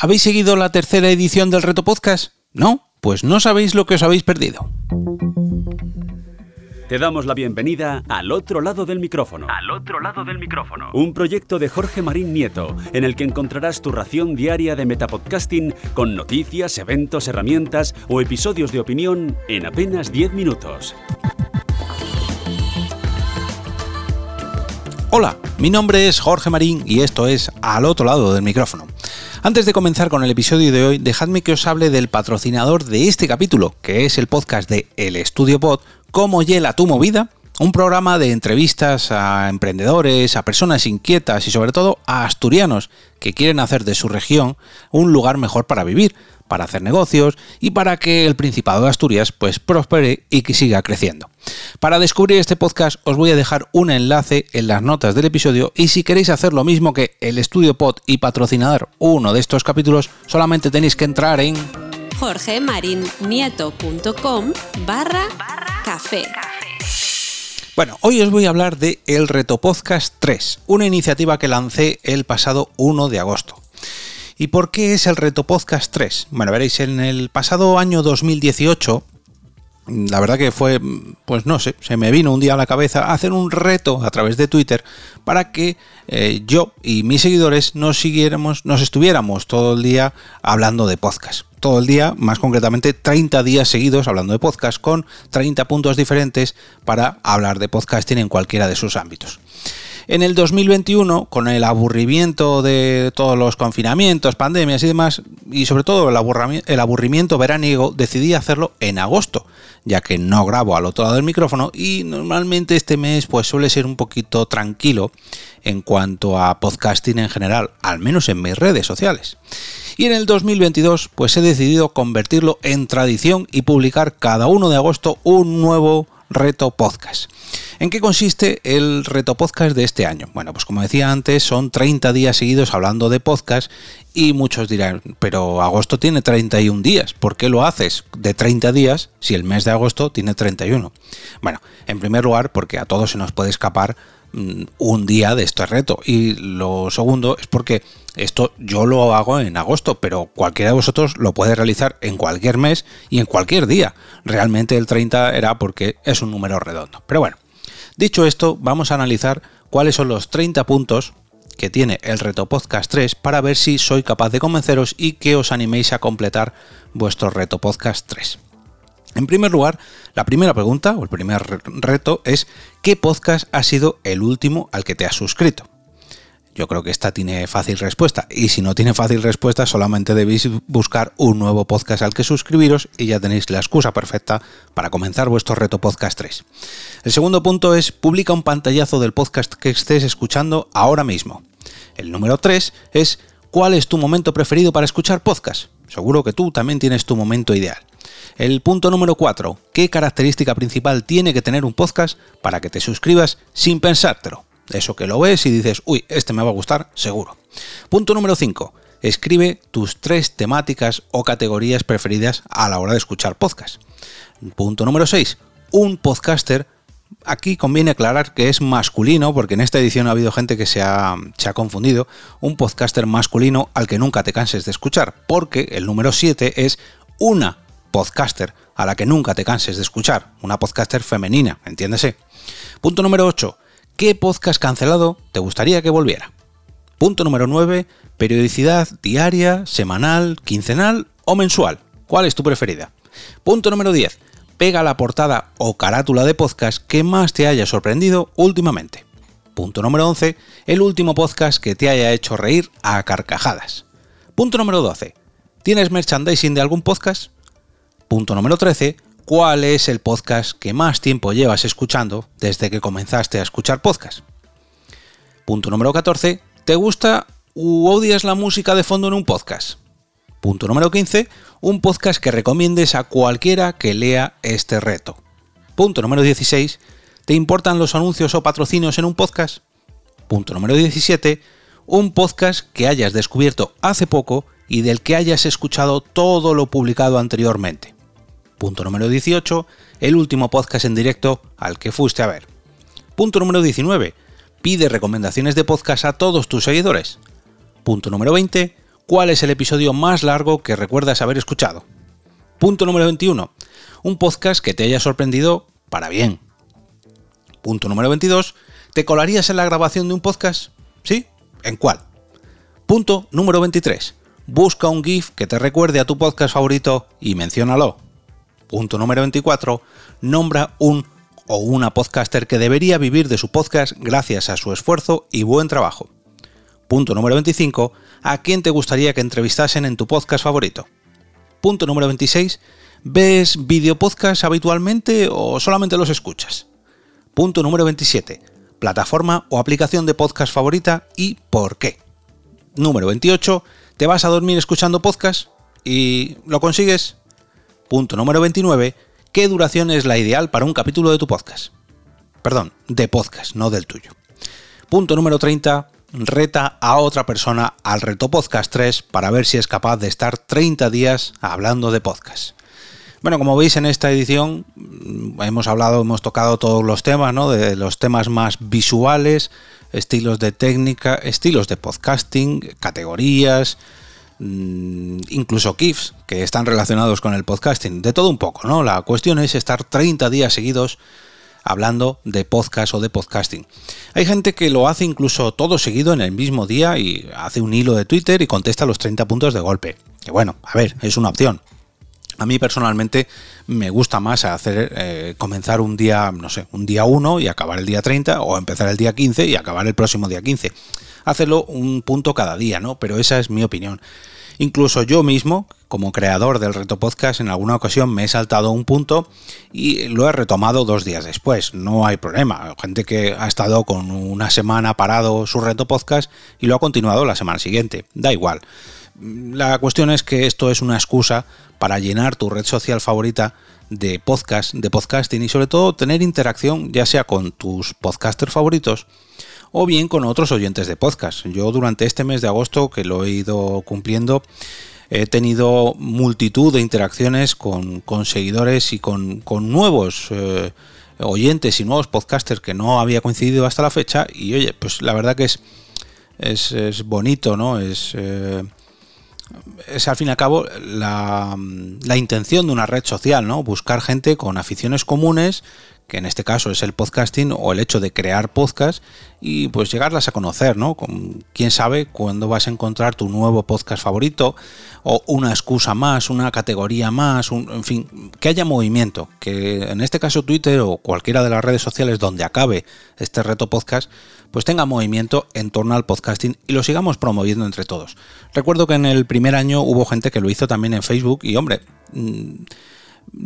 ¿Habéis seguido la tercera edición del Reto Podcast? ¿No? Pues no sabéis lo que os habéis perdido. Te damos la bienvenida al otro lado del micrófono. Al otro lado del micrófono. Un proyecto de Jorge Marín Nieto, en el que encontrarás tu ración diaria de metapodcasting con noticias, eventos, herramientas o episodios de opinión en apenas 10 minutos. Hola, mi nombre es Jorge Marín y esto es Al otro lado del micrófono. Antes de comenzar con el episodio de hoy, dejadme que os hable del patrocinador de este capítulo, que es el podcast de El Estudio Pod, Cómo Hiela tu Movida, un programa de entrevistas a emprendedores, a personas inquietas y sobre todo a asturianos que quieren hacer de su región un lugar mejor para vivir, para hacer negocios y para que el Principado de Asturias pues prospere y que siga creciendo. Para descubrir este podcast os voy a dejar un enlace en las notas del episodio y si queréis hacer lo mismo que el Estudio Pod y patrocinar uno de estos capítulos, solamente tenéis que entrar en jorgemarinieto.com barra café. Bueno, hoy os voy a hablar de El Reto Podcast 3, una iniciativa que lancé el pasado 1 de agosto. ¿Y por qué es el Reto Podcast 3? Bueno, veréis, en el pasado año 2018 la verdad que fue, pues no sé, se me vino un día a la cabeza hacer un reto a través de Twitter para que eh, yo y mis seguidores nos siguiéramos, nos estuviéramos todo el día hablando de podcast. Todo el día, más concretamente 30 días seguidos hablando de podcast con 30 puntos diferentes para hablar de podcasting en cualquiera de sus ámbitos. En el 2021, con el aburrimiento de todos los confinamientos, pandemias y demás, y sobre todo el, aburrimiento veraniego, decidí hacerlo en agosto, ya que no grabo al otro lado del micrófono y normalmente este mes pues suele ser un poquito tranquilo en cuanto a podcasting en general, al menos en mis redes sociales. Y en el 2022 pues he decidido convertirlo en tradición y publicar cada 1 de agosto un nuevo reto podcast. ¿En qué consiste el reto podcast de este año? Bueno, pues como decía antes, son 30 días seguidos hablando de podcast y muchos dirán, pero agosto tiene 31 días, ¿por qué lo haces de 30 días si el mes de agosto tiene 31? Bueno, en primer lugar, porque a todos se nos puede escapar un día de este reto y lo segundo es porque esto yo lo hago en agosto, pero cualquiera de vosotros lo puede realizar en cualquier mes y en cualquier día. Realmente el 30 era porque es un número redondo. Pero bueno, Dicho esto, vamos a analizar cuáles son los 30 puntos que tiene el reto podcast 3 para ver si soy capaz de convenceros y que os animéis a completar vuestro reto podcast 3. En primer lugar, la primera pregunta o el primer reto es ¿qué podcast ha sido el último al que te has suscrito? Yo creo que esta tiene fácil respuesta. Y si no tiene fácil respuesta, solamente debéis buscar un nuevo podcast al que suscribiros y ya tenéis la excusa perfecta para comenzar vuestro reto podcast 3. El segundo punto es publica un pantallazo del podcast que estés escuchando ahora mismo. El número 3 es ¿cuál es tu momento preferido para escuchar podcast? Seguro que tú también tienes tu momento ideal. El punto número 4. ¿Qué característica principal tiene que tener un podcast para que te suscribas sin pensártelo? Eso que lo ves y dices, uy, este me va a gustar, seguro. Punto número 5. Escribe tus tres temáticas o categorías preferidas a la hora de escuchar podcast. Punto número 6. Un podcaster aquí conviene aclarar que es masculino, porque en esta edición ha habido gente que se ha, se ha, confundido, un podcaster masculino al que nunca te canses de escuchar, porque el número 7 es una podcaster a la que nunca te canses de escuchar, una podcaster femenina, entiéndese. Punto número 8. ¿Qué podcast cancelado te gustaría que volviera? Punto número 9. Periodicidad diaria, semanal, quincenal o mensual. ¿Cuál es tu preferida? Punto número 10. Pega la portada o carátula de podcast que más te haya sorprendido últimamente. Punto número 11. El último podcast que te haya hecho reír a carcajadas. Punto número 12. ¿Tienes merchandising de algún podcast? Punto número 13 cuál es el podcast que más tiempo llevas escuchando desde que comenzaste a escuchar podcast. Punto número 14. ¿Te gusta u odias la música de fondo en un podcast? Punto número 15. Un podcast que recomiendes a cualquiera que lea este reto. Punto número 16. ¿Te importan los anuncios o patrocinios en un podcast? Punto número 17. Un podcast que hayas descubierto hace poco y del que hayas escuchado todo lo publicado anteriormente. Punto número 18, el último podcast en directo al que fuiste a ver. Punto número 19, pide recomendaciones de podcast a todos tus seguidores. Punto número 20, ¿Cuál es el episodio más largo que recuerdas haber escuchado? Punto número 21. Un podcast que te haya sorprendido para bien. Punto número 22. ¿Te colarías en la grabación de un podcast? ¿Sí? ¿En cuál? Punto número 23. Busca un GIF que te recuerde a tu podcast favorito y menciónalo. Punto número 24. Nombra un o una podcaster que debería vivir de su podcast gracias a su esfuerzo y buen trabajo. Punto número 25. ¿A quién te gustaría que entrevistasen en tu podcast favorito? Punto número 26. ¿Ves videopodcasts habitualmente o solamente los escuchas? Punto número 27. Plataforma o aplicación de podcast favorita y por qué. Número 28. ¿Te vas a dormir escuchando podcast? ¿Y lo consigues? Punto número 29 ¿Qué duración es la ideal para un capítulo de tu podcast? Perdón, de podcast, no del tuyo. Punto número 30. Reta a otra persona al reto podcast 3 para ver si es capaz de estar 30 días hablando de podcast. Bueno, como veis en esta edición mm, hemos hablado, hemos tocado todos los temas, ¿no? De los temas más visuales, estilos de técnica, estilos de podcasting, categorías, incluso GIFs que están relacionados con el podcasting, de todo un poco, ¿no? La cuestión es estar 30 días seguidos hablando de podcast o de podcasting. Hay gente que lo hace incluso todo seguido en el mismo día y hace un hilo de Twitter y contesta los 30 puntos de golpe. Que bueno, a ver, es una opción. A mí personalmente me gusta más hacer eh, comenzar un día, no sé, un día 1 y acabar el día 30 o empezar el día 15 y acabar el próximo día 15 hacerlo un punto cada día, ¿no? Pero esa es mi opinión. Incluso yo mismo, como creador del reto podcast, en alguna ocasión me he saltado un punto y lo he retomado dos días después. No hay problema. Gente que ha estado con una semana parado su reto podcast y lo ha continuado la semana siguiente. Da igual. La cuestión es que esto es una excusa para llenar tu red social favorita de podcast, de podcasting y sobre todo tener interacción ya sea con tus podcasters favoritos o bien con otros oyentes de podcast. Yo durante este mes de agosto, que lo he ido cumpliendo, he tenido multitud de interacciones con, seguidores y con, nuevos eh, oyentes y nuevos podcasters que no había coincidido hasta la fecha. Y oye, pues la verdad que es, es, bonito, ¿no? Es, eh, es al fin y al cabo la, la intención de una red social, ¿no? Buscar gente con aficiones comunes que en este caso es el podcasting o el hecho de crear podcast y pues llegarlas a conocer, ¿no? Con, quién sabe cuándo vas a encontrar tu nuevo podcast favorito o una excusa más, una categoría más, en fin, que haya movimiento, que en este caso Twitter o cualquiera de las redes sociales donde acabe este reto podcast, pues tenga movimiento en torno al podcasting y lo sigamos promoviendo entre todos. Recuerdo que en el primer año hubo gente que lo hizo también en Facebook y hombre, mm,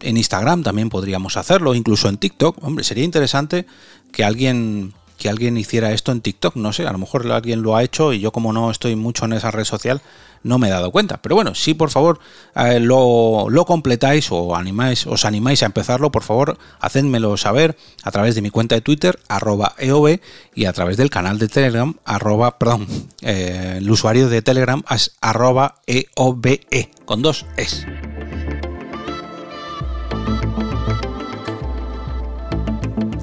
en Instagram también podríamos hacerlo, incluso en TikTok. Hombre, sería interesante que alguien que alguien hiciera esto en TikTok, no sé, a lo mejor alguien lo ha hecho y yo como no estoy mucho en esa red social no me he dado cuenta. Pero bueno, si por favor eh, lo, completáis o animáis, os animáis a empezarlo, por favor, hacedmelo saber a través de mi cuenta de Twitter, arroba EOB, y a través del canal de Telegram, arroba, perdón, eh, el usuario de Telegram es arroba EOBE, e, con dos es.